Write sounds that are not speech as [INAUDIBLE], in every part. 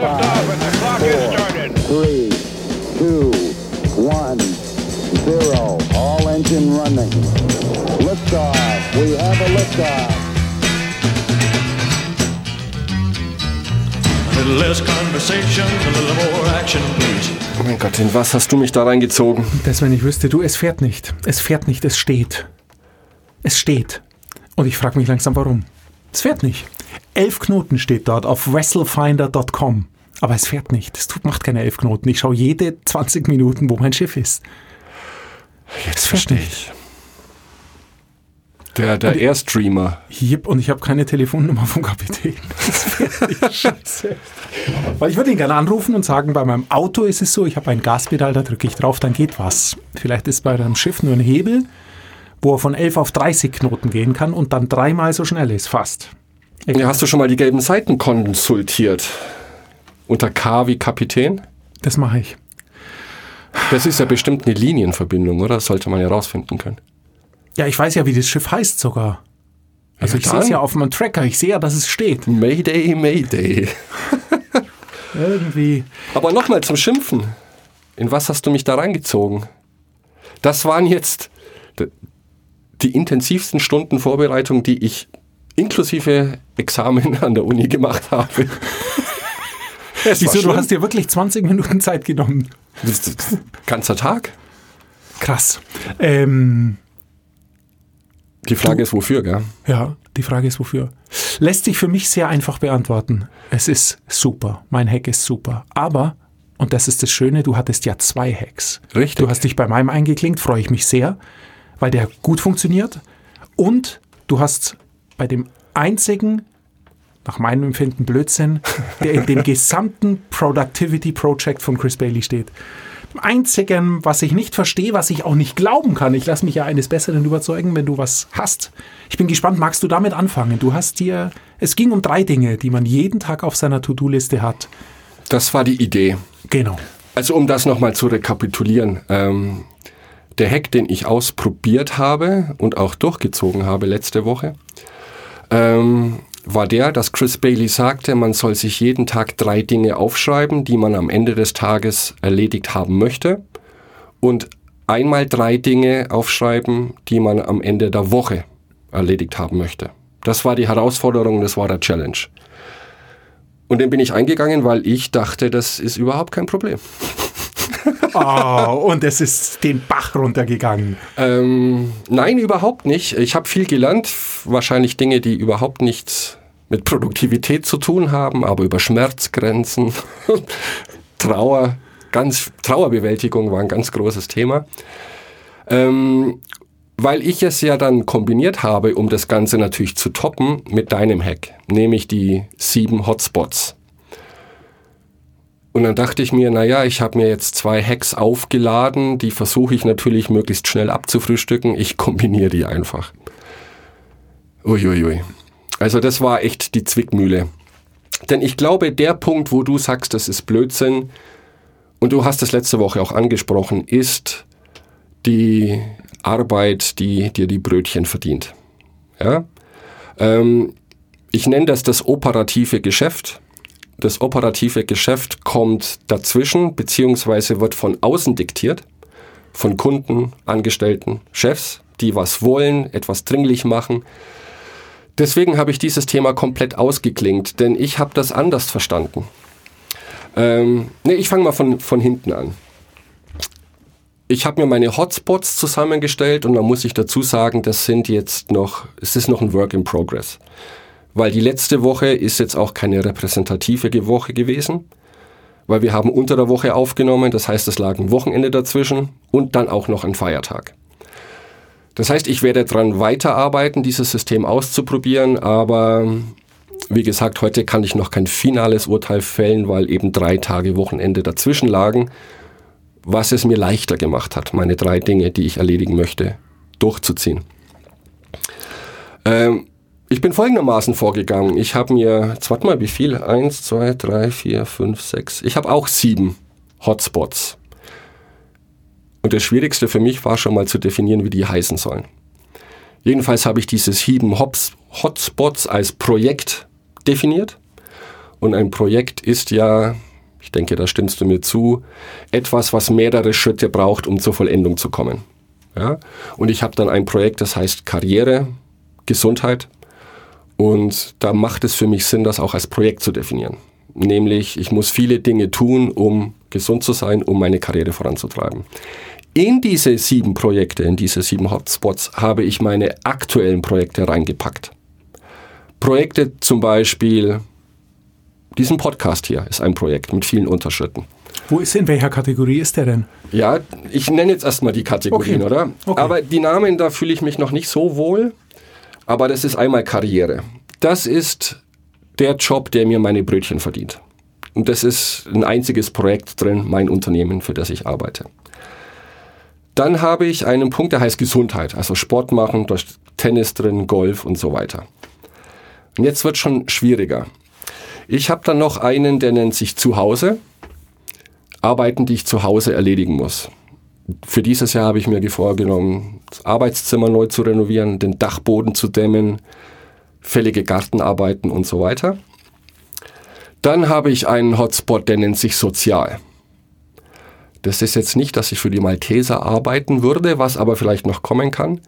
Has started. three, two, one, zero. All engine running. Liftoff. We have a liftoff. Little less conversation, little more action, please. Oh mein Gott, in was hast du mich da reingezogen? Das, wenn ich wüsste, du, es fährt nicht. Es fährt nicht, es steht. Es steht. Und ich frage mich langsam, warum. Es fährt nicht. Elf Knoten steht dort auf wrestlefinder.com. Aber es fährt nicht. Es tut, macht keine elf Knoten. Ich schaue jede 20 Minuten, wo mein Schiff ist. Jetzt verstehe ich. Der, der Airstreamer. Yep, und ich habe keine Telefonnummer vom Kapitän. [LAUGHS] Das nicht. Scheiße. Weil ich würde ihn gerne anrufen und sagen, bei meinem Auto ist es so, ich habe ein Gaspedal, da drücke ich drauf, dann geht was. Vielleicht ist bei einem Schiff nur ein Hebel, wo er von 11 auf 30 Knoten gehen kann und dann dreimal so schnell ist, fast. Ja, hast du schon mal die gelben Seiten konsultiert? Unter K wie Kapitän? Das mache ich. Das ist ja bestimmt eine Linienverbindung, oder? Das sollte man ja rausfinden können. Ja, ich weiß ja, wie das Schiff heißt sogar. Also Ja, ich sehe es ja auf meinem Tracker, ich sehe ja, dass es steht. Mayday, Mayday. [LAUGHS] Irgendwie. Aber nochmal zum Schimpfen. In was hast du mich da reingezogen? Das waren jetzt die intensivsten Stunden Vorbereitung, die ich inklusive Examen an der Uni gemacht habe. [LAUGHS] Wieso, du hast dir wirklich 20 Minuten Zeit genommen? Das- das- Ganzer Tag? Krass. Ähm, Die Frage ist, wofür, gell? Ja, die Frage ist wofür. Lässt sich für mich sehr einfach beantworten. Es ist super. Mein Hack ist super. Aber, und das ist das Schöne, du hattest ja zwei Hacks. Richtig. Du hast dich bei meinem eingeklinkt, freue ich mich sehr, weil der gut funktioniert. Und du hast bei dem einzigen, nach meinem Empfinden Blödsinn, der in dem gesamten Productivity Project von Chris Bailey steht. Dem einzigen, was ich nicht verstehe, was ich auch nicht glauben kann. Ich lasse mich ja eines Besseren überzeugen, wenn du was hast. Ich bin gespannt, magst du damit anfangen? Du hast dir, es ging um drei Dinge, die man jeden Tag auf seiner To-Do-Liste hat. Das war die Idee. Genau. Also um das nochmal zu rekapitulieren. Ähm, der Hack, den ich ausprobiert habe und auch durchgezogen habe letzte Woche, ähm, war der, dass Chris Bailey sagte, man soll sich jeden Tag drei Dinge aufschreiben, die man am Ende des Tages erledigt haben möchte und einmal drei Dinge aufschreiben, die man am Ende der Woche erledigt haben möchte. Das war die Herausforderung, das war der Challenge. Und den bin ich eingegangen, weil ich dachte, das ist überhaupt kein Problem. Oh, und es ist den Bach runtergegangen. Ähm, nein, überhaupt nicht. Ich habe viel gelernt, wahrscheinlich Dinge, die überhaupt nichts mit Produktivität zu tun haben, aber über Schmerzgrenzen, [LAUGHS] Trauer, ganz Trauerbewältigung war ein ganz großes Thema. Ähm, weil ich es ja dann kombiniert habe, um das Ganze natürlich zu toppen, mit deinem Hack, nämlich die sieben Hotspots. Und dann dachte ich mir, naja, ich habe mir jetzt zwei Hacks aufgeladen, die versuche ich natürlich möglichst schnell abzufrühstücken. Ich [LAUGHS] kombiniere die einfach. Uiuiui. Also das war echt die Zwickmühle. Denn ich glaube, der Punkt, wo du sagst, das ist Blödsinn, und du hast es letzte Woche auch angesprochen, ist die Arbeit, die dir die Brötchen verdient. Ja? Ähm, ich nenne das das operative Geschäft. Das operative Geschäft kommt dazwischen, beziehungsweise wird von außen diktiert, von Kunden, Angestellten, Chefs, die was wollen, etwas dringlich machen. Deswegen habe ich dieses Thema komplett ausgeklingt, denn ich habe das anders verstanden. Ähm, nee, ich fange mal von, von hinten an. Ich habe mir meine Hotspots zusammengestellt und da muss ich dazu sagen, das sind jetzt noch, es ist noch ein Work in Progress. Weil die letzte Woche ist jetzt auch keine repräsentative Woche gewesen, weil wir haben unter der Woche aufgenommen, das heißt, es lag ein Wochenende dazwischen und dann auch noch ein Feiertag. Das heißt, ich werde daran weiterarbeiten, dieses System auszuprobieren, aber wie gesagt, heute kann ich noch kein finales Urteil fällen, weil eben drei Tage Wochenende dazwischen lagen, was es mir leichter gemacht hat, meine drei Dinge, die ich erledigen möchte, durchzuziehen. Ähm, ich bin folgendermaßen vorgegangen. Ich habe mir, jetzt warte mal, wie viel? Eins, zwei, drei, vier, fünf, sechs. Ich habe auch sieben Hotspots. Und das Schwierigste für mich war schon mal zu definieren, wie die heißen sollen. Jedenfalls habe ich diese sieben Hotspots als Projekt definiert Und ein Projekt ist ja, ich denke, da stimmst du mir zu, etwas, was mehrere Schritte braucht, um zur Vollendung zu kommen. Ja? Und ich habe dann ein Projekt, das heißt Karriere, Gesundheit. Und da macht es für mich Sinn, das auch als Projekt zu definieren. Nämlich, ich muss viele Dinge tun, um gesund zu sein, um meine Karriere voranzutreiben. In diese sieben Projekte, in diese sieben Hotspots habe ich meine aktuellen Projekte reingepackt. Projekte zum Beispiel, diesen Podcast hier ist ein Projekt mit vielen Unterschritten. Wo ist in welcher Kategorie ist der denn? Ja, ich nenne jetzt erstmal die Kategorien, Okay. oder? Okay. Aber die Namen, da fühle ich mich noch nicht so wohl. Aber das ist einmal Karriere. Das ist der Job, der mir meine Brötchen verdient. Und das ist ein einziges Projekt drin, mein Unternehmen, für das ich arbeite. Dann habe ich einen Punkt, der heißt Gesundheit, also Sport machen, da Tennis drin, Golf und so weiter. Und jetzt wird schon schwieriger. Ich habe dann noch einen, der nennt sich Zuhause. Arbeiten, die ich zu Hause erledigen muss. Für dieses Jahr habe ich mir vorgenommen, das Arbeitszimmer neu zu renovieren, den Dachboden zu dämmen, fällige Gartenarbeiten und so weiter. Dann habe ich einen Hotspot, der nennt sich Sozial. Das ist jetzt nicht, dass ich für die Malteser arbeiten würde, was aber vielleicht noch kommen kann.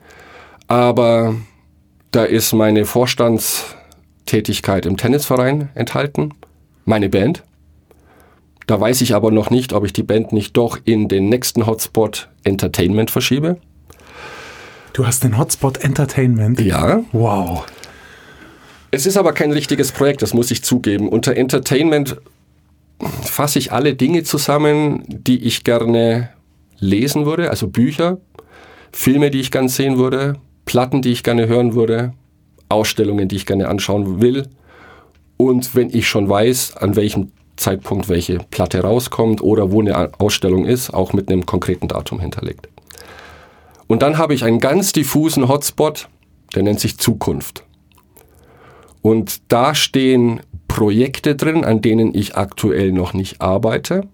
Aber da ist meine Vorstandstätigkeit im Tennisverein enthalten, meine Band. Da weiß ich aber noch nicht, ob ich die Band nicht doch in den nächsten Hotspot Entertainment verschiebe. Du hast den Hotspot Entertainment. Ja. Wow. Es ist aber kein richtiges Projekt, das muss ich zugeben. Unter Entertainment fasse ich alle Dinge zusammen, die ich gerne lesen würde, also Bücher, Filme, die ich gerne sehen würde, Platten, die ich gerne hören würde, Ausstellungen, die ich gerne anschauen will. Und wenn ich schon weiß, an welchem Zeitpunkt welche Platte rauskommt oder wo eine Ausstellung ist, auch mit einem konkreten Datum hinterlegt. Und dann habe ich einen ganz diffusen Hotspot, der nennt sich Zukunft. Und da stehen Projekte drin, an denen ich aktuell noch nicht arbeite,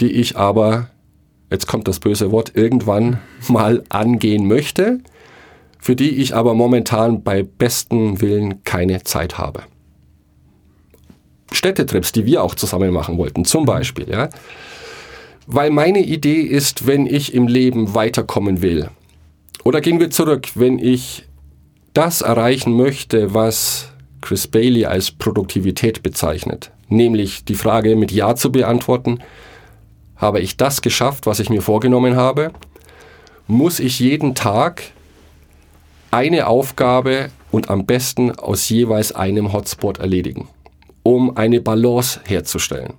die ich aber, jetzt kommt das böse Wort, irgendwann mal angehen möchte, für die ich aber momentan bei bestem Willen keine Zeit habe. Städtetrips, die wir auch zusammen machen wollten, zum Beispiel, ja. Weil meine Idee ist, wenn ich im Leben weiterkommen will, oder gehen wir zurück, wenn ich das erreichen möchte, was Chris Bailey als Produktivität bezeichnet, nämlich die Frage mit Ja zu beantworten, habe ich das geschafft, was ich mir vorgenommen habe, muss ich jeden Tag eine Aufgabe und am besten aus jeweils einem Hotspot erledigen, um eine Balance herzustellen.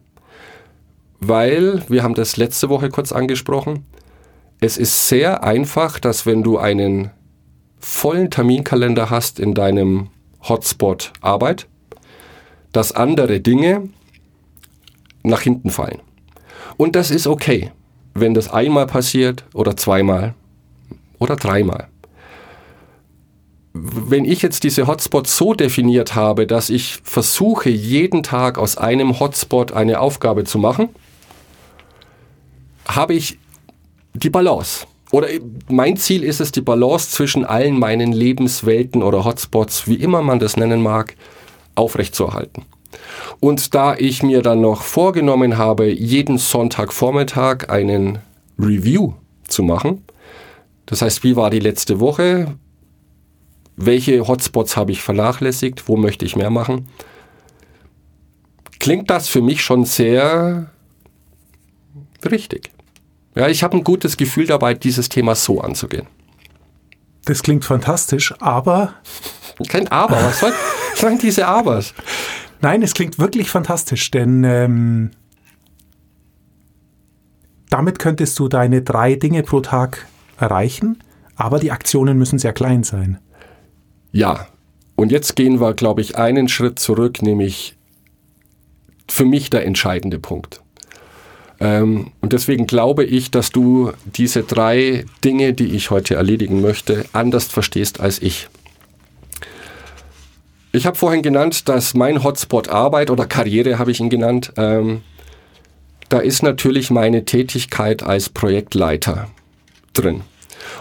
Weil, wir haben das letzte Woche kurz angesprochen, es ist sehr einfach, dass wenn du einen vollen Terminkalender hast in deinem Hotspot Arbeit, dass andere Dinge nach hinten fallen. Und das ist okay, wenn das einmal passiert oder zweimal oder dreimal. Wenn ich jetzt diese Hotspots so definiert habe, dass ich versuche, jeden Tag aus einem Hotspot eine Aufgabe zu machen, habe ich die Balance. Oder mein Ziel ist es, die Balance zwischen allen meinen Lebenswelten oder Hotspots, wie immer man das nennen mag, aufrechtzuerhalten. Und da ich mir dann noch vorgenommen habe, jeden Sonntagvormittag einen Review zu machen, das heißt, wie war die letzte Woche, welche Hotspots habe ich vernachlässigt, wo möchte ich mehr machen, klingt das für mich schon sehr richtig. Ja, ich habe ein gutes Gefühl dabei, dieses Thema so anzugehen. Das klingt fantastisch, aber Kein Aber, was soll [LAUGHS] sollen diese Abers? nein, es klingt wirklich fantastisch, denn ähm, damit könntest du deine drei Dinge pro Tag erreichen, aber die Aktionen müssen sehr klein sein. Ja, und jetzt gehen wir, glaube ich, einen Schritt zurück, nämlich für mich der entscheidende Punkt. Ähm, und deswegen glaube ich, dass du diese drei Dinge, die ich heute erledigen möchte, anders verstehst als ich. Ich habe vorhin genannt, dass mein Hotspot Arbeit oder Karriere habe ich ihn genannt. Ähm, da ist natürlich meine Tätigkeit als Projektleiter drin.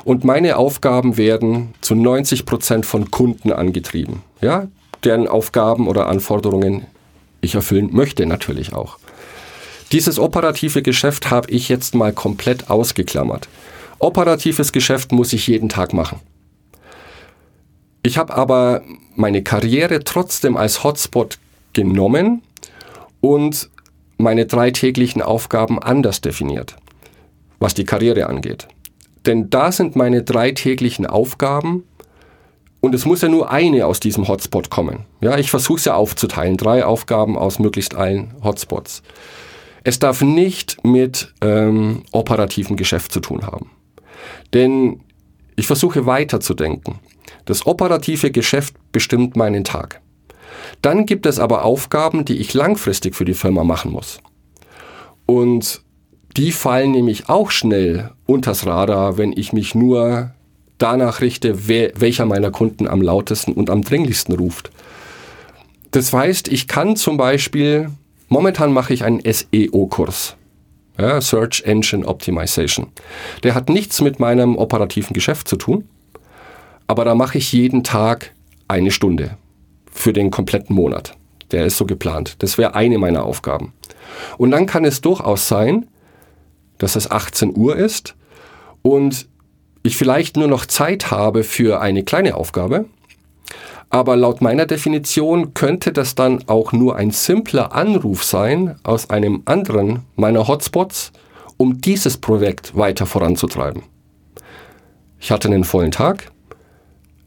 Und meine Aufgaben werden zu 90 Prozent von Kunden angetrieben. Ja, deren Aufgaben oder Anforderungen ich erfüllen möchte natürlich auch. Dieses operative Geschäft habe ich jetzt mal komplett ausgeklammert. Operatives Geschäft muss ich jeden Tag machen. Ich habe aber meine Karriere trotzdem als Hotspot genommen und meine drei täglichen Aufgaben anders definiert, was die Karriere angeht. Denn da sind meine drei täglichen Aufgaben und es muss ja nur eine aus diesem Hotspot kommen. Ja, ich versuche es ja aufzuteilen, drei Aufgaben aus möglichst allen Hotspots. Es darf nicht mit ähm, operativem Geschäft zu tun haben. Denn ich versuche weiterzudenken. Das operative Geschäft bestimmt meinen Tag. Dann gibt es aber Aufgaben, die ich langfristig für die Firma machen muss. Und die fallen nämlich auch schnell unters Radar, wenn ich mich nur danach richte, wer, welcher meiner Kunden am lautesten und am dringlichsten ruft. Das heißt, ich kann zum Beispiel, momentan mache ich einen SEO-Kurs. Ja, Search Engine Optimization. Der hat nichts mit meinem operativen Geschäft zu tun, aber da mache ich jeden Tag eine Stunde für den kompletten Monat. Der ist so geplant. Das wäre eine meiner Aufgaben. Und dann kann es durchaus sein, dass es 18 Uhr ist und ich vielleicht nur noch Zeit habe für eine kleine Aufgabe. Aber laut meiner Definition könnte das dann auch nur ein simpler Anruf sein aus einem anderen meiner Hotspots, um dieses Projekt weiter voranzutreiben. Ich hatte einen vollen Tag,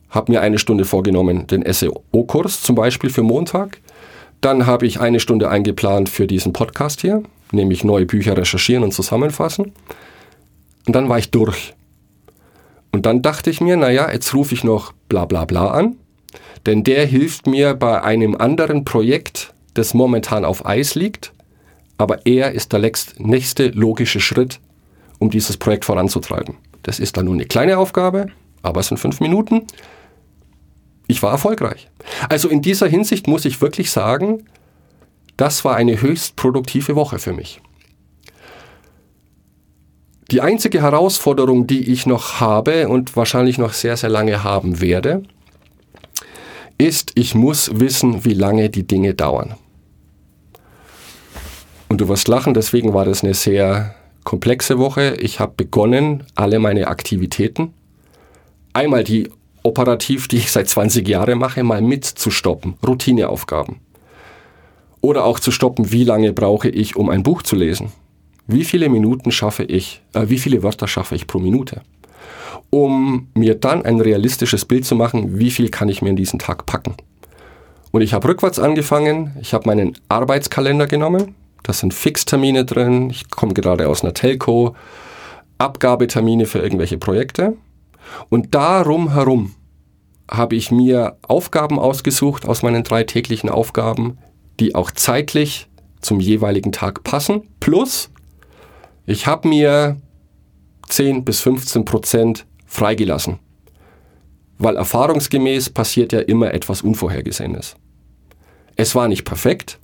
habe mir eine Stunde vorgenommen, den SEO-Kurs zum Beispiel für Montag. Dann habe ich eine Stunde eingeplant für diesen Podcast hier, nämlich neue Bücher recherchieren und zusammenfassen. Und dann war ich durch. Und dann dachte ich mir, naja, jetzt rufe ich noch bla bla bla an, denn der hilft mir bei einem anderen Projekt, das momentan auf Eis liegt, aber er ist der nächste logische Schritt, um dieses Projekt voranzutreiben. Das ist dann nur eine kleine Aufgabe, aber es sind fünf Minuten. Ich war erfolgreich. Also in dieser Hinsicht muss ich wirklich sagen, das war eine höchst produktive Woche für mich. Die einzige Herausforderung, die ich noch habe und wahrscheinlich noch sehr, sehr lange haben werde, ist, ich muss wissen, wie lange die Dinge dauern. Und du wirst lachen, deswegen war das eine sehr komplexe Woche. Ich habe begonnen, alle meine Aktivitäten, einmal die operativ, die ich seit 20 Jahren mache, mal mitzustoppen, Routineaufgaben. Oder auch zu stoppen, wie lange brauche ich, um ein Buch zu lesen wie viele Minuten schaffe ich, äh, wie viele Wörter schaffe ich pro Minute, um mir dann ein realistisches Bild zu machen, wie viel kann ich mir in diesen Tag packen. Und ich habe rückwärts angefangen, ich habe meinen Arbeitskalender genommen, da sind Fixtermine drin, ich komme gerade aus einer Telco, Abgabetermine für irgendwelche Projekte. Und darum herum habe ich mir Aufgaben ausgesucht aus meinen drei täglichen Aufgaben, die auch zeitlich zum jeweiligen Tag passen, plus ich habe mir 10 bis 15 Prozent freigelassen, weil erfahrungsgemäß passiert ja immer etwas Unvorhergesehenes. Es war nicht perfekt,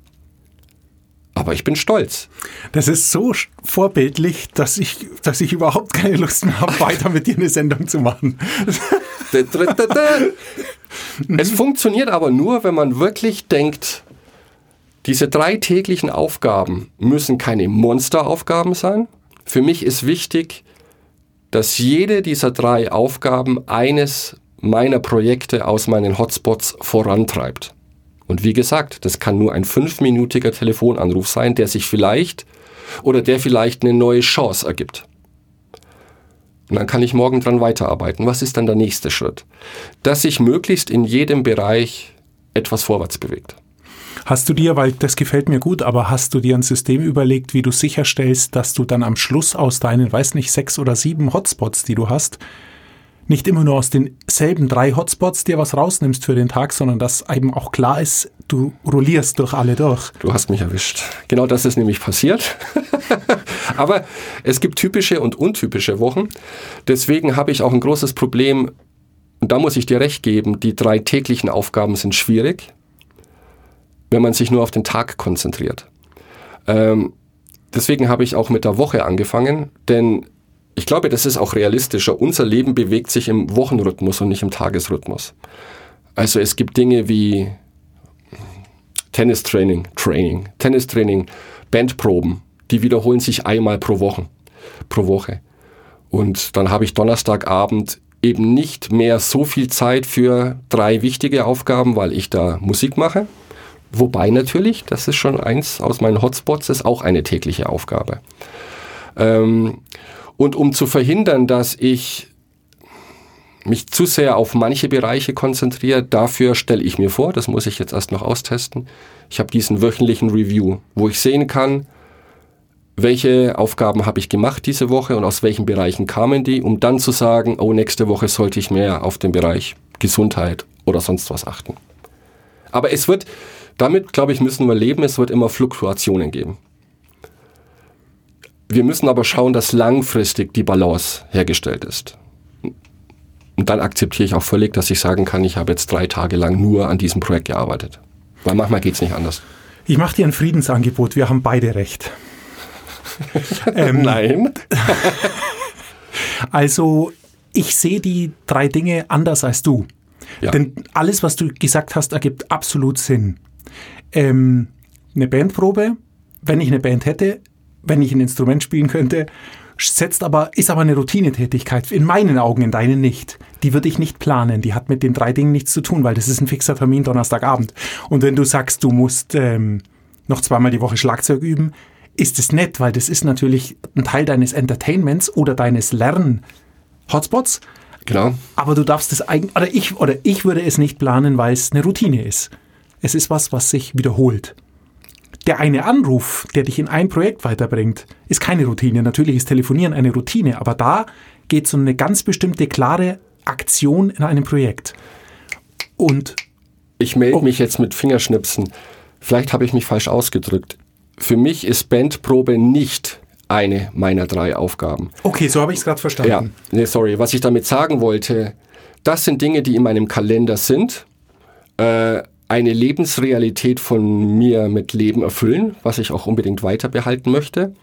aber ich bin stolz. Das ist so vorbildlich, dass ich, dass ich überhaupt keine Lust mehr habe, weiter mit dir eine Sendung zu machen. [LAUGHS] es funktioniert aber nur, wenn man wirklich denkt, diese drei täglichen Aufgaben müssen keine Monsteraufgaben sein. Für mich ist wichtig, dass jede dieser drei Aufgaben eines meiner Projekte aus meinen Hotspots vorantreibt. Und wie gesagt, das kann nur ein fünfminütiger Telefonanruf sein, der sich vielleicht oder der vielleicht eine neue Chance ergibt. Und dann kann ich morgen dran weiterarbeiten. Was ist dann der nächste Schritt? Dass sich möglichst in jedem Bereich etwas vorwärts bewegt. Hast du dir, weil das gefällt mir gut, aber hast du dir ein System überlegt, wie du sicherstellst, dass du dann am Schluss aus deinen, weiß nicht, sechs oder sieben Hotspots, die du hast, nicht immer nur aus denselben drei Hotspots dir was rausnimmst für den Tag, sondern dass eben auch klar ist, du rollierst durch alle durch. Du hast mich erwischt. Genau das ist nämlich passiert. [LAUGHS] Aber es gibt typische und untypische Wochen. Deswegen habe ich auch ein großes Problem, und da muss ich dir recht geben, die drei täglichen Aufgaben sind schwierig wenn man sich nur auf den Tag konzentriert. Ähm, deswegen habe ich auch mit der Woche angefangen, denn ich glaube, das ist auch realistischer. Unser Leben bewegt sich im Wochenrhythmus und nicht im Tagesrhythmus. Also es gibt Dinge wie Tennistraining, Training, Tennistraining, Bandproben, die wiederholen sich einmal pro Woche, pro Woche. Und dann habe ich Donnerstagabend eben nicht mehr so viel Zeit für drei wichtige Aufgaben, weil ich da Musik mache. Wobei natürlich, das ist schon eins aus meinen Hotspots, ist auch eine tägliche Aufgabe. Ähm, und um zu verhindern, dass ich mich zu sehr auf manche Bereiche konzentriere, dafür stelle ich mir vor, das muss ich jetzt erst noch austesten, ich habe diesen wöchentlichen Review, wo ich sehen kann, welche Aufgaben habe ich gemacht diese Woche und aus welchen Bereichen kamen die, um dann zu sagen, oh, nächste Woche sollte ich mehr auf den Bereich Gesundheit oder sonst was achten. Aber es wird, damit glaube ich, müssen wir leben, es wird immer Fluktuationen geben. Wir müssen aber schauen, dass langfristig die Balance hergestellt ist. Und dann akzeptiere ich auch völlig, dass ich sagen kann, ich habe jetzt drei Tage lang nur an diesem Projekt gearbeitet. Weil manchmal geht es nicht anders. Ich mache dir ein Friedensangebot, wir haben beide recht. [LAUGHS] ähm, Nein. [LAUGHS] also, ich sehe die drei Dinge anders als du. Ja. Denn alles, was du gesagt hast, ergibt absolut Sinn. Ähm, eine Bandprobe, wenn ich eine Band hätte, wenn ich ein Instrument spielen könnte, setzt aber, ist aber eine Routinetätigkeit. In meinen Augen, in deinen nicht. Die würde ich nicht planen. Die hat mit den drei Dingen nichts zu tun, weil das ist ein fixer Termin Donnerstagabend. Und wenn du sagst, du musst ähm, noch zweimal die Woche Schlagzeug üben, ist es nett, weil das ist natürlich ein Teil deines Entertainments oder deines Lern-Hotspots. Genau. Aber du darfst es eigentlich, oder ich, oder ich würde es nicht planen, weil es eine Routine ist. Es ist was, was sich wiederholt. Der eine Anruf, der dich in ein Projekt weiterbringt, ist keine Routine. Natürlich ist Telefonieren eine Routine, aber da geht es um eine ganz bestimmte, klare Aktion in einem Projekt. Und Ich melde Oh. mich jetzt mit Fingerschnipsen. Vielleicht habe ich mich falsch ausgedrückt. Für mich ist Bandprobe nicht eine meiner drei Aufgaben. okay, so habe ich es gerade Ja, verstanden. nee, sorry. Was ich damit sagen wollte, das sind Dinge, die in meinem Kalender sind, äh, eine Lebensrealität von mir mit Leben erfüllen, was ich auch unbedingt weiter behalten möchte.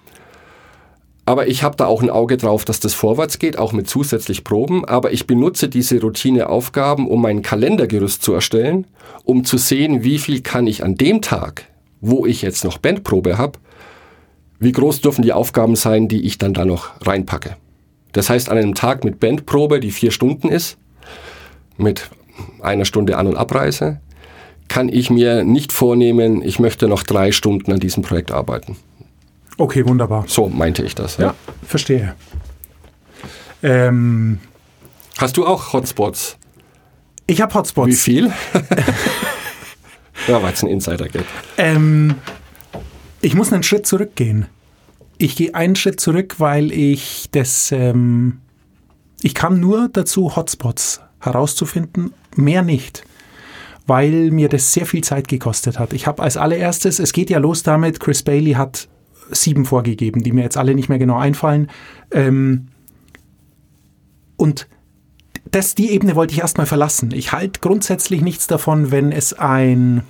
Aber ich habe da auch ein Auge drauf, dass das vorwärts geht, auch mit zusätzlich Proben. Aber ich benutze diese Routineaufgaben, um mein Kalendergerüst zu erstellen, um zu sehen, wie viel kann ich an dem Tag, wo ich jetzt noch Bandprobe habe, wie groß dürfen die Aufgaben sein, die ich dann da noch reinpacke. Das heißt, an einem Tag mit Bandprobe, die vier Stunden ist, mit einer Stunde An- und Abreise, kann ich mir nicht vornehmen, ich möchte noch drei Stunden an diesem Projekt arbeiten. Okay, wunderbar. So meinte ich das. Ja, verstehe. Ähm, Hast du auch Hotspots? ich habe Hotspots. Wie viel? [LAUGHS] ja, war jetzt ein Insider-Gag. Ähm, ich muss einen Schritt zurückgehen. Ich gehe einen Schritt zurück, weil ich das, ähm, ich kam nur dazu, Hotspots herauszufinden, mehr nicht, weil mir das sehr viel Zeit gekostet hat. Ich habe als allererstes, es geht ja los damit, Chris Bailey hat sieben vorgegeben, die mir jetzt alle nicht mehr genau einfallen. Ähm, und das, die Ebene wollte ich erstmal verlassen. Ich halte grundsätzlich nichts davon, wenn es ein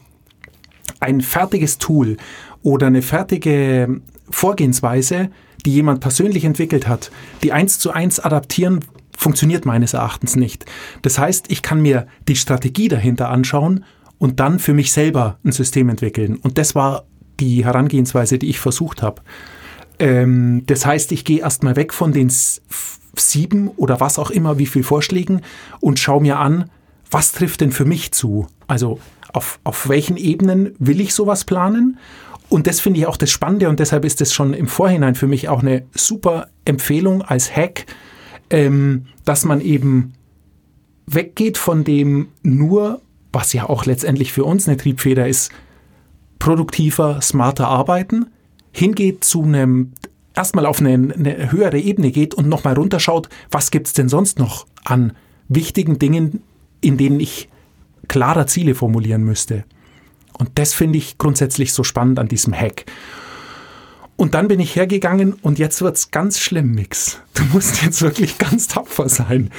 ein fertiges Tool oder eine fertige Vorgehensweise, die jemand persönlich entwickelt hat, die eins zu eins adaptieren, funktioniert meines Erachtens nicht. Das heißt, ich kann mir die Strategie dahinter anschauen und dann für mich selber ein System entwickeln. Und das war die Herangehensweise, die ich versucht habe. Ähm, das heißt, ich gehe erstmal weg von den sieben oder was auch immer, wie viel Vorschlägen und schaue mir an, was trifft denn für mich zu? Also auf, auf welchen Ebenen will ich sowas planen? Und das finde ich auch das Spannende und deshalb ist das schon im Vorhinein für mich auch eine super Empfehlung als Hack, ähm, dass man eben weggeht von dem nur, was ja auch letztendlich für uns eine Triebfeder ist, produktiver, smarter arbeiten, hingeht zu einem, erstmal auf eine, eine höhere Ebene geht und nochmal runterschaut, was gibt es denn sonst noch an wichtigen Dingen, in denen ich klarer Ziele formulieren müsste. Und das finde ich grundsätzlich so spannend an diesem Hack. Und dann bin ich hergegangen und jetzt wird's ganz schlimm, Mix. Du musst jetzt wirklich ganz tapfer sein.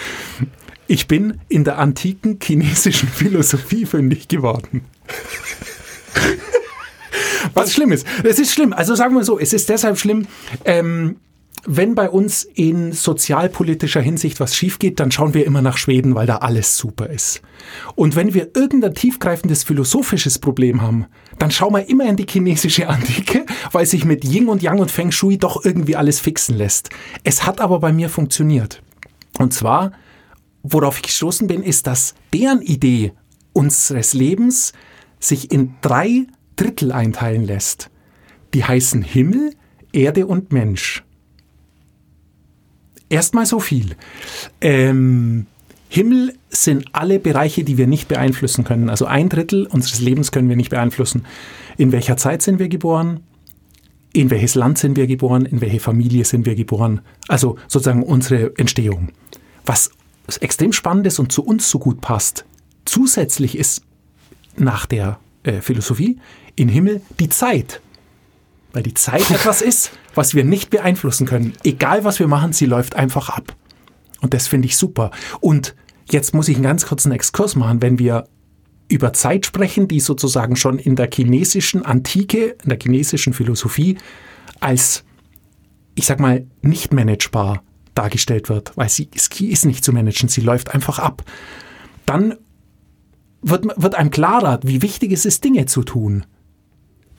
Ich bin in der antiken chinesischen Philosophie fündig geworden. Was schlimm ist. Es ist schlimm. Also sagen wir so, es ist deshalb schlimm. Ähm, wenn bei uns in sozialpolitischer Hinsicht was schief geht, dann schauen wir immer nach Schweden, weil da alles super ist. Und wenn wir irgendein tiefgreifendes philosophisches Problem haben, dann schauen wir immer in die chinesische [LAUGHS] Antike, weil sich mit Yin und Yang und Feng Shui doch irgendwie alles fixen lässt. Es hat aber bei mir funktioniert. Und zwar, worauf ich gestoßen bin, ist, dass deren Idee unseres Lebens sich in drei Drittel einteilen lässt. Die heißen Himmel, Erde und Mensch. Erstmal so viel. Ähm, Himmel sind alle Bereiche, die wir nicht beeinflussen können. Also ein Drittel unseres Lebens können wir nicht beeinflussen. In welcher Zeit sind wir geboren? In welches Land sind wir geboren? In welche Familie sind wir geboren? Also sozusagen unsere Entstehung. Was extrem spannend ist und zu uns so gut passt, zusätzlich ist nach der äh, Philosophie in Himmel die Zeit. Weil die Zeit [LAUGHS] etwas ist, was wir nicht beeinflussen können. Egal was wir machen, sie läuft einfach ab. Und das finde ich super. Und jetzt muss ich einen ganz kurzen Exkurs machen, wenn wir über Zeit sprechen, die sozusagen schon in der chinesischen Antike, in der chinesischen Philosophie als, ich sag mal, nicht managebar dargestellt wird, weil sie ist nicht zu managen, sie läuft einfach ab. Dann wird, wird einem klarer, wie wichtig es ist, Dinge zu tun.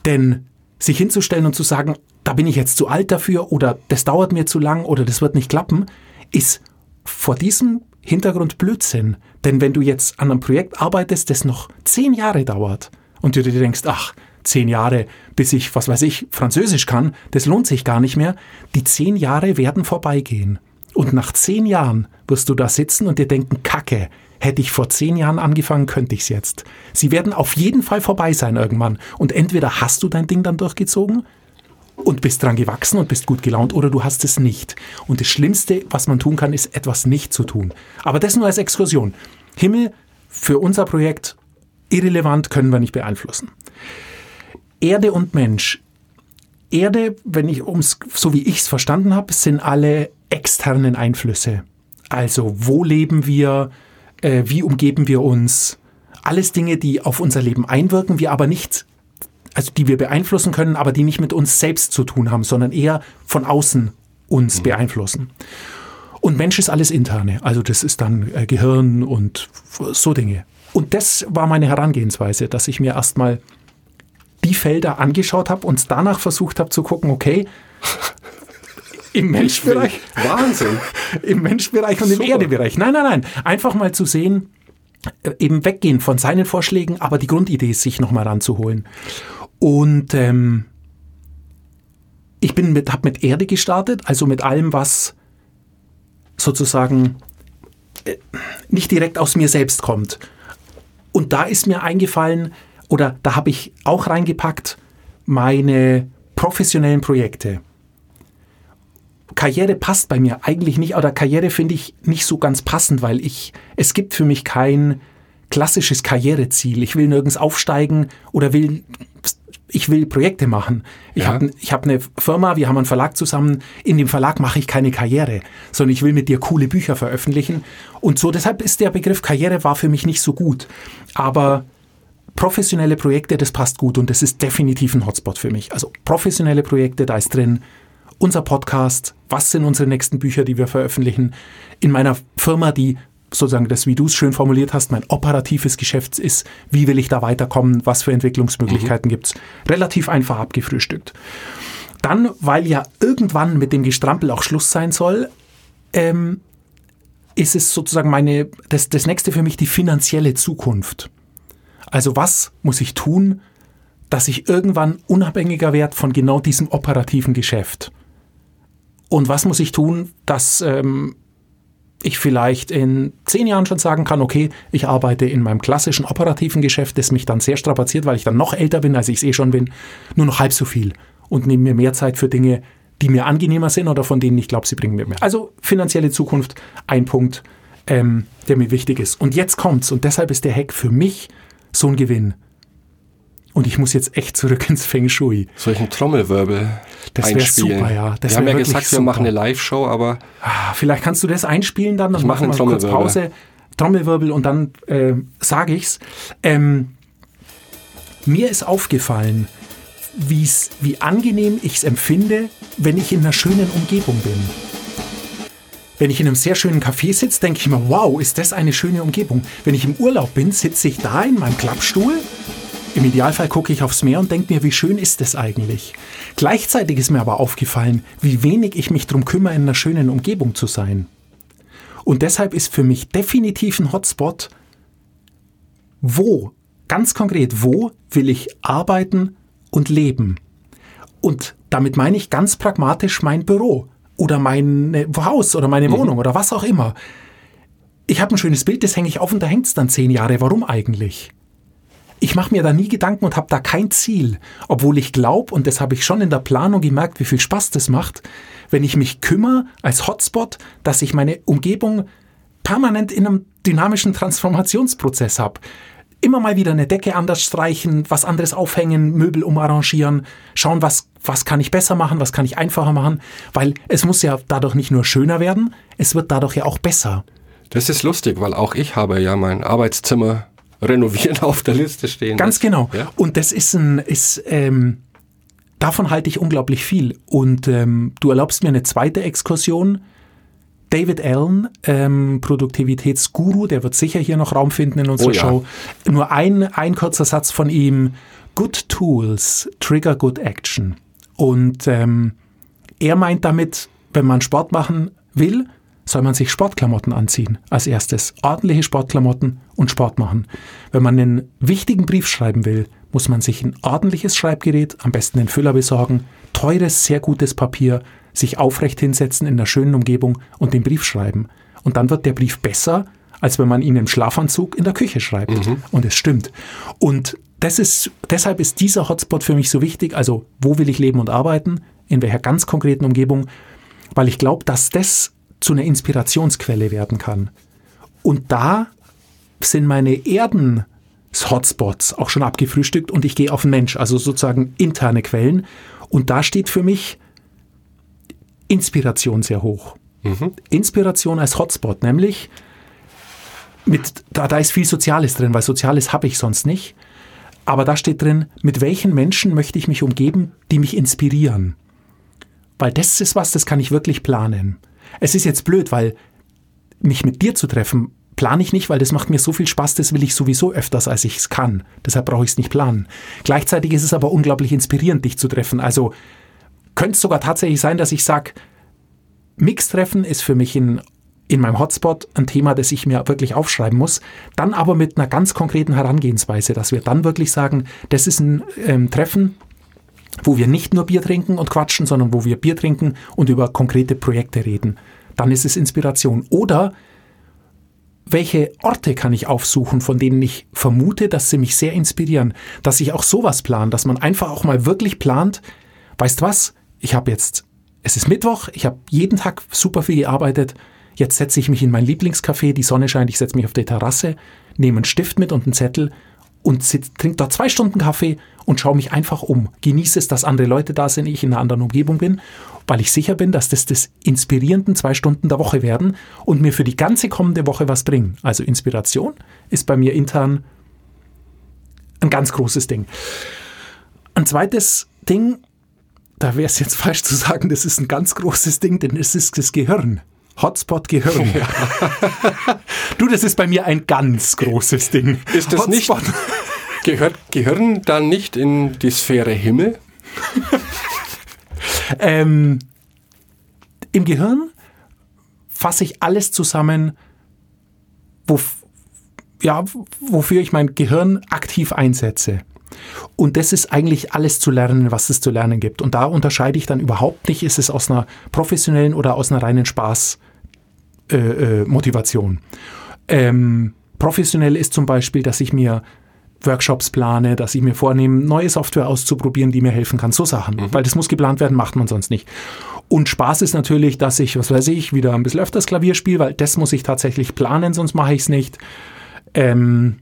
Denn sich hinzustellen und zu sagen, da bin ich jetzt zu alt dafür oder das dauert mir zu lang oder das wird nicht klappen, ist vor diesem Hintergrund Blödsinn. Denn wenn du jetzt an einem Projekt arbeitest, das noch zehn Jahre dauert und du dir denkst, ach, zehn Jahre, bis ich, was weiß ich, Französisch kann, das lohnt sich gar nicht mehr, die zehn Jahre werden vorbeigehen. Und nach zehn Jahren wirst du da sitzen und dir denken, Kacke, hätte ich vor zehn Jahren angefangen, könnte ich es jetzt. Sie werden auf jeden Fall vorbei sein irgendwann. Und entweder hast du dein Ding dann durchgezogen und bist dran gewachsen und bist gut gelaunt oder du hast es nicht. Und das Schlimmste, was man tun kann, ist etwas nicht zu tun. Aber das nur als Exkursion. Himmel für unser Projekt irrelevant, können wir nicht beeinflussen. Erde und Mensch. Erde, wenn ich ums, so wie ich es verstanden habe, sind alle externen Einflüsse. Also wo leben wir, äh, wie umgeben wir uns, alles Dinge, die auf unser Leben einwirken, wir aber nicht also die wir beeinflussen können, aber die nicht mit uns selbst zu tun haben, sondern eher von außen uns mhm. beeinflussen. Und Mensch ist alles interne, also das ist dann äh, Gehirn und so Dinge. Und das war meine Herangehensweise, dass ich mir erstmal die Felder angeschaut habe und danach versucht habe zu gucken, okay, [LAUGHS] im Menschbereich. Wahnsinn. [LAUGHS] Im Menschbereich und im Erdebereich. Nein, nein, nein. Einfach mal zu sehen, äh, eben weggehen von seinen Vorschlägen, aber die Grundidee ist, sich nochmal ranzuholen. Und ähm, ich bin mit, habe mit Erde gestartet, also mit allem, was sozusagen äh, nicht direkt aus mir selbst kommt. Und da ist mir eingefallen, oder da habe ich auch reingepackt, meine professionellen Projekte. Karriere passt bei mir eigentlich nicht, oder Karriere finde ich nicht so ganz passend, weil ich, es gibt für mich kein klassisches Karriereziel. Ich will nirgends aufsteigen oder will ich will Projekte machen. Ich ja. habe ich hab eine Firma, wir haben einen Verlag zusammen. In dem Verlag mache ich keine Karriere, sondern ich will mit dir coole Bücher veröffentlichen. Und so, deshalb ist der Begriff Karriere war für mich nicht so gut. Aber professionelle Projekte, das passt gut und das ist definitiv ein Hotspot für mich. Also professionelle Projekte, da ist drin unser Podcast, was sind unsere nächsten Bücher, die wir veröffentlichen. In meiner Firma, die sozusagen das, wie du es schön formuliert hast, mein operatives Geschäft ist, wie will ich da weiterkommen, was für Entwicklungsmöglichkeiten mhm. es. Relativ einfach abgefrühstückt. Dann, weil ja irgendwann mit dem Gestrampel auch Schluss sein soll, ähm, ist es sozusagen meine, das, das nächste für mich die finanzielle Zukunft. Also was muss ich tun, dass ich irgendwann unabhängiger werde von genau diesem operativen Geschäft? Und was muss ich tun, dass ähm, ich vielleicht in zehn Jahren schon sagen kann, okay, ich arbeite in meinem klassischen operativen Geschäft, das mich dann sehr strapaziert, weil ich dann noch älter bin, als ich es eh schon bin, nur noch halb so viel und nehme mir mehr Zeit für Dinge, die mir angenehmer sind oder von denen ich glaube, sie bringen mir mehr. Also finanzielle Zukunft, ein Punkt, ähm, der mir wichtig ist. Und jetzt kommt's und deshalb ist der Hack für mich so ein Gewinn. Und ich muss jetzt echt zurück ins Feng Shui. Solchen Trommelwirbel das wäre super, ja. Das wir haben ja gesagt, super. wir machen eine Live-Show, aber... Ah, vielleicht kannst du das einspielen dann, dann machen wir kurz Pause. Trommelwirbel und dann äh, sage ich's. Ähm, mir ist aufgefallen, wie angenehm ich es empfinde, wenn ich in einer schönen Umgebung bin. Wenn ich in einem sehr schönen Café sitze, denke ich mir, wow, ist das eine schöne Umgebung. Wenn ich im Urlaub bin, sitze ich da in meinem Klappstuhl. Im Idealfall gucke ich aufs Meer und denke mir, wie schön ist das eigentlich. Gleichzeitig ist mir aber aufgefallen, wie wenig ich mich darum kümmere, in einer schönen Umgebung zu sein. Und deshalb ist für mich definitiv ein Hotspot, wo, ganz konkret, wo will ich arbeiten und leben. Und damit meine ich ganz pragmatisch mein Büro oder mein Haus oder meine Wohnung oder was auch immer. Ich habe ein schönes Bild, das hänge ich auf und da hängt es dann zehn Jahre. Warum eigentlich? Ich mache mir da nie Gedanken und habe da kein Ziel, obwohl ich glaube, und das habe ich schon in der Planung gemerkt, wie viel Spaß das macht, wenn ich mich kümmere als Hotspot, dass ich meine Umgebung permanent in einem dynamischen Transformationsprozess habe. Immer mal wieder eine Decke anders streichen, was anderes aufhängen, Möbel umarrangieren, schauen, was, was kann ich besser machen, was kann ich einfacher machen, weil es muss ja dadurch nicht nur schöner werden, es wird dadurch ja auch besser. Das ist lustig, weil auch ich habe ja mein Arbeitszimmer renovieren [LAUGHS] auf der Liste stehen. Ganz genau. Ja? Und das ist ein, ist, ähm, davon halte ich unglaublich viel. Und ähm, du erlaubst mir eine zweite Exkursion. David Allen, ähm, Produktivitätsguru, der wird sicher hier noch Raum finden in unserer Oh ja. Show. Nur ein, ein kurzer Satz von ihm. Good Tools trigger good action. Und ähm, er meint damit, wenn man Sport machen will, soll man sich Sportklamotten anziehen als erstes. Ordentliche Sportklamotten und Sport machen. Wenn man einen wichtigen Brief schreiben will, muss man sich ein ordentliches Schreibgerät, am besten den Füller besorgen, teures, sehr gutes Papier, sich aufrecht hinsetzen in einer schönen Umgebung und den Brief schreiben. Und dann wird der Brief besser, als wenn man ihn im Schlafanzug in der Küche schreibt. Und es stimmt. Und das ist, deshalb ist dieser Hotspot für mich so wichtig. Also, wo will ich leben und arbeiten? In welcher ganz konkreten Umgebung? Weil ich glaube, dass das zu einer Inspirationsquelle werden kann. Und da sind meine Erden-Hotspots auch schon abgefrühstückt und ich gehe auf den Mensch, also sozusagen interne Quellen. Und da steht für mich Inspiration sehr hoch. Inspiration als Hotspot, nämlich mit, da, da ist viel Soziales drin, weil Soziales habe ich sonst nicht. Aber da steht drin, mit welchen Menschen möchte ich mich umgeben, die mich inspirieren. Weil das ist was, das kann ich wirklich planen. Es ist jetzt blöd, weil mich mit dir zu treffen, plane ich nicht, weil das macht mir so viel Spaß, das will ich sowieso öfters, als ich es kann. Deshalb brauche ich es nicht planen. Gleichzeitig ist es aber unglaublich inspirierend, dich zu treffen. Also könnte es sogar tatsächlich sein, dass ich sage, Mixtreffen ist für mich in, in meinem Hotspot ein Thema, das ich mir wirklich aufschreiben muss. Dann aber mit einer ganz konkreten Herangehensweise, dass wir dann wirklich sagen, das ist ein ähm, Treffen, wo wir nicht nur Bier trinken und quatschen, sondern wo wir Bier trinken und über konkrete Projekte reden. Dann ist es Inspiration. Oder welche Orte kann ich aufsuchen, von denen ich vermute, dass sie mich sehr inspirieren, dass ich auch sowas plan, dass man einfach auch mal wirklich plant, weißt was, ich habe jetzt, es ist Mittwoch, ich habe jeden Tag super viel gearbeitet, jetzt setze ich mich in mein Lieblingscafé, die Sonne scheint, ich setze mich auf die Terrasse, nehme einen Stift mit und einen Zettel und sitz, trink da zwei Stunden Kaffee und schaue mich einfach um. Genieße es, dass andere Leute da sind, ich in einer anderen Umgebung bin, weil ich sicher bin, dass das das inspirierenden zwei Stunden der Woche werden und mir für die ganze kommende Woche was bringen. Also Inspiration ist bei mir intern ein ganz großes Ding. Ein zweites Ding, da wäre es jetzt falsch zu sagen, das ist ein ganz großes Ding, denn es ist das Gehirn. Hotspot Gehirn. [LAUGHS] du, das ist bei mir ein ganz großes Ding. Ist das nicht, Hotspot. [LAUGHS] gehört Gehirn dann nicht in die Sphäre Himmel? [LAUGHS] Ähm, Im Gehirn fasse ich alles zusammen, wo, ja, wofür ich mein Gehirn aktiv einsetze. Und das ist eigentlich alles zu lernen, was es zu lernen gibt. Und da unterscheide ich dann überhaupt nicht, ist es aus einer professionellen oder aus einer reinen Spaß-Motivation. Äh, äh, Motivation. ähm, professionell ist zum Beispiel, dass ich mir Workshops plane, dass ich mir vornehme, neue Software auszuprobieren, die mir helfen kann. So Sachen. Weil das muss geplant werden, macht man sonst nicht. Und Spaß ist natürlich, dass ich, was weiß ich, wieder ein bisschen öfters Klavier spiele, weil das muss ich tatsächlich planen, sonst mache ich es nicht. Ähm,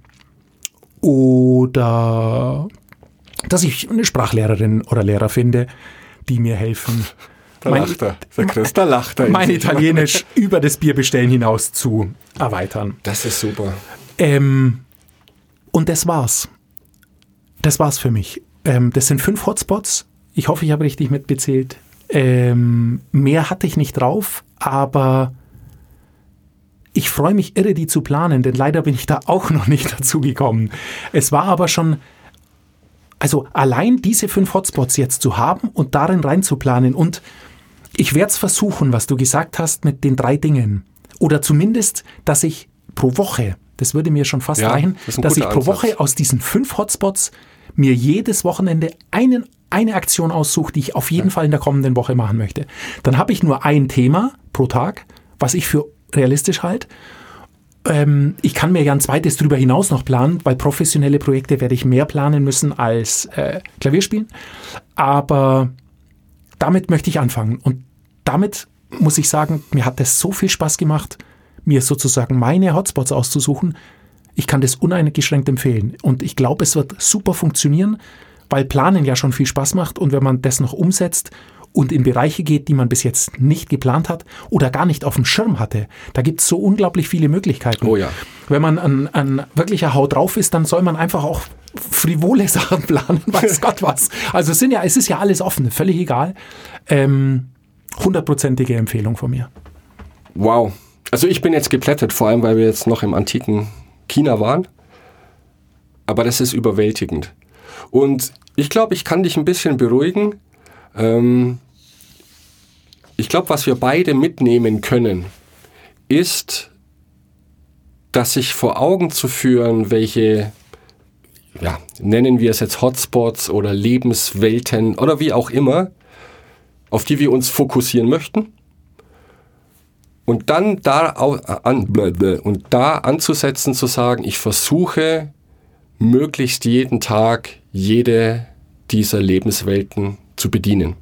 oder dass ich eine Sprachlehrerin oder Lehrer finde, die mir helfen, Da mein- lacht er. Der Chris, da lacht er. in mein. Italienisch über das Bierbestellen hinaus zu erweitern. Das ist super. Ähm, und das war's. Das war's für mich. Ähm, das sind fünf Hotspots. Ich hoffe, ich habe richtig mitbezählt. Ähm, mehr hatte ich nicht drauf, aber ich freue mich irre, die zu planen, denn leider bin ich da auch noch nicht [LAUGHS] dazu gekommen. Es war aber schon, also allein diese fünf Hotspots jetzt zu haben und darin reinzuplanen und ich werde es versuchen, was du gesagt hast mit den drei Dingen. Oder zumindest, dass ich pro Woche, das würde mir schon fast Ja, reichen, das dass ich pro Ansatz. Woche aus diesen fünf Hotspots mir jedes Wochenende einen, eine Aktion aussuche, die ich auf jeden Fall in der kommenden Woche machen möchte. Dann habe ich nur ein Thema pro Tag, was ich für realistisch halte. Ähm, ich kann mir ja ein zweites drüber hinaus noch planen, weil professionelle Projekte werde ich mehr planen müssen als äh, Klavierspielen. Aber damit möchte ich anfangen. Und damit muss ich sagen, mir hat es so viel Spaß gemacht, mir sozusagen meine Hotspots auszusuchen. Ich kann das uneingeschränkt empfehlen. Und ich glaube, es wird super funktionieren, weil Planen ja schon viel Spaß macht. Und wenn man das noch umsetzt und in Bereiche geht, die man bis jetzt nicht geplant hat oder gar nicht auf dem Schirm hatte, da gibt es so unglaublich viele Möglichkeiten. Oh ja. Wenn man ein, ein wirklicher Haut drauf ist, dann soll man einfach auch frivole [LAUGHS] Sachen planen, weiß [LAUGHS] Gott was. Also es, sind ja, es ist ja alles offen, völlig egal. Ähm, hundertprozentige Empfehlung von mir. Wow. Also ich bin jetzt geplättet, vor allem weil wir jetzt noch im antiken China waren. Aber das ist überwältigend. Und ich glaube, ich kann dich ein bisschen beruhigen. Ähm, ich glaube, was wir beide mitnehmen können, ist, dass sich vor Augen zu führen, welche, ja, nennen wir es jetzt Hotspots oder Lebenswelten oder wie auch immer, auf die wir uns fokussieren möchten und dann da, au- an, und da anzusetzen, zu sagen, ich versuche möglichst jeden Tag jede dieser Lebenswelten zu bedienen.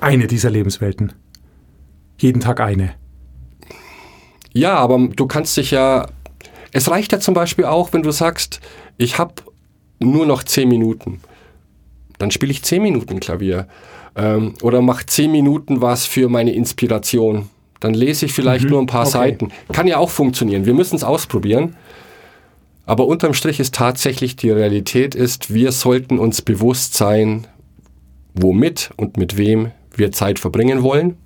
Eine dieser Lebenswelten. Jeden Tag eine. Ja, aber du kannst dich ja, es reicht ja zum Beispiel auch, wenn du sagst, ich habe nur noch zehn Minuten. Dann spiele ich zehn Minuten Klavier. Ähm, oder mach zehn Minuten was für meine Inspiration. Dann lese ich vielleicht nur ein paar okay. Seiten. Kann ja auch funktionieren. Wir müssen es ausprobieren. Aber unterm Strich ist tatsächlich die Realität ist, wir sollten uns bewusst sein, womit und mit wem wir Zeit verbringen wollen.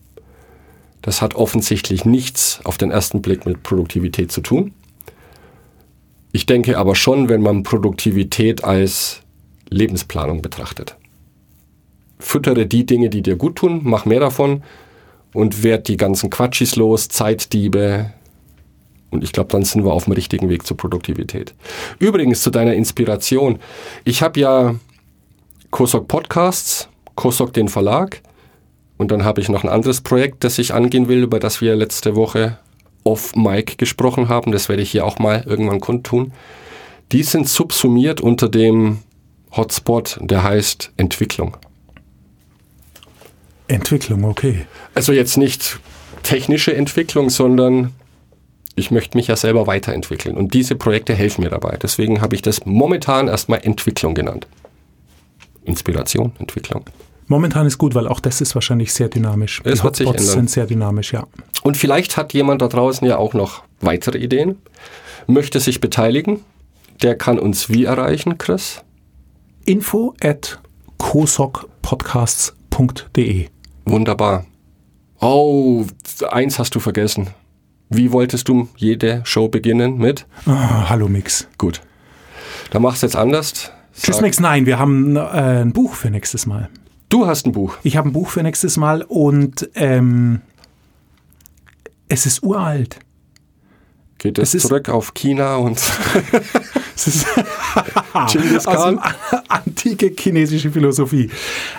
Das hat offensichtlich nichts auf den ersten Blick mit Produktivität zu tun. Ich denke aber schon, wenn man Produktivität als Lebensplanung betrachtet. Füttere die Dinge, die dir gut tun, mach mehr davon und werd die ganzen Quatschis los, Zeitdiebe. Und ich glaube, dann sind wir auf dem richtigen Weg zur Produktivität. Übrigens zu deiner Inspiration. Ich habe ja Kosok Podcasts, Kosok den Verlag und dann habe ich noch ein anderes Projekt, das ich angehen will, über das wir letzte Woche off Mic gesprochen haben. Das werde ich hier auch mal irgendwann kundtun. Die sind subsumiert unter dem Hotspot, der heißt Entwicklung. Entwicklung, okay. Also jetzt nicht technische Entwicklung, sondern ich möchte mich ja selber weiterentwickeln. Und diese Projekte helfen mir dabei. Deswegen habe ich das momentan erstmal Entwicklung genannt. Inspiration, Entwicklung. Momentan ist gut, weil auch das ist wahrscheinlich sehr dynamisch. Es Die wird sich ändern. sind sehr dynamisch, ja. Und vielleicht hat jemand da draußen ja auch noch weitere Ideen, möchte sich beteiligen. Der kann uns wie erreichen, Chris? Info at kosokpodcasts.de Wunderbar. Oh, eins hast du vergessen. Wie wolltest du jede Show beginnen mit? ah, Hallo Mix. Gut. Dann mach's jetzt anders. Tschüss Sag- Mix, nein, wir haben äh, ein Buch für nächstes Mal. Du hast ein Buch. Ich habe ein Buch für nächstes Mal und ähm, es ist uralt. Geht es, zurück auf China und [LAUGHS] Es ist [LAUGHS] Genghis aus Khan? [LAUGHS] antike chinesische Philosophie.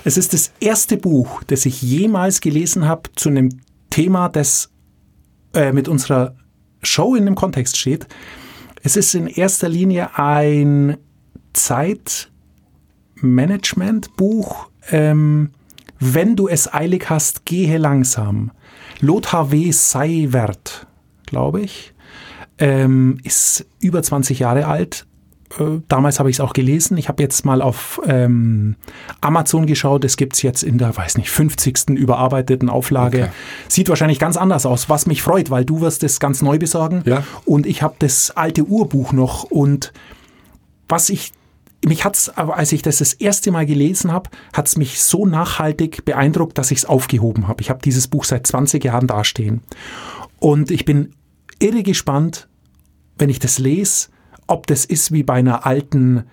Es ist das erste Buch, das ich jemals gelesen habe zu einem Thema, das äh, mit unserer Show in dem Kontext steht. Es ist in erster Linie ein Zeitmanagementbuch. Ähm, wenn du es eilig hast, gehe langsam. Lothar W. Seiwert, glaube ich ähm, ist über 20 Jahre alt. Äh, damals habe ich es auch gelesen. Ich habe jetzt mal auf ähm, Amazon geschaut. Es gibt es jetzt in der, weiß nicht, 50. überarbeiteten Auflage. Okay. Sieht wahrscheinlich ganz anders aus, was mich freut, weil du wirst es ganz neu besorgen. Ja. Und ich habe das alte Urbuch noch. Und was ich mich hat's, als ich das das erste Mal gelesen habe, hat's mich so nachhaltig beeindruckt, dass ich es aufgehoben habe. Ich habe dieses Buch seit 20 Jahren dastehen. Und ich bin irre gespannt, wenn ich das lese, ob das ist wie bei einer alten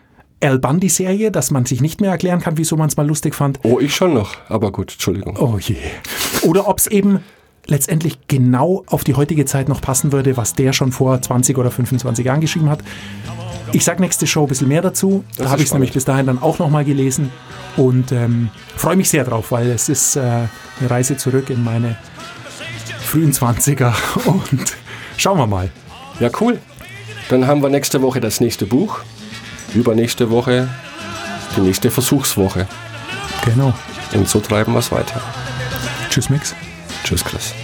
Al Bundy-Serie, dass man sich nicht mehr erklären kann, wieso man es mal lustig fand. Oh, ich schon noch. Aber gut, Entschuldigung. Oh je. Oder ob es eben letztendlich genau auf die heutige Zeit noch passen würde, was der schon vor 20 oder 25 Jahren geschrieben hat. Ich sage nächste Show ein bisschen mehr dazu. Das Da habe ich es nämlich bis dahin dann auch nochmal gelesen und ähm, freue mich sehr drauf, weil es ist äh, eine Reise zurück in meine frühen 20er [LAUGHS] und schauen wir mal. Ja, cool. Dann haben wir nächste Woche das nächste Buch. Übernächste Woche die nächste Versuchswoche. Genau. Und so treiben wir es weiter. Tschüss, Mix. Tschüss, Chris.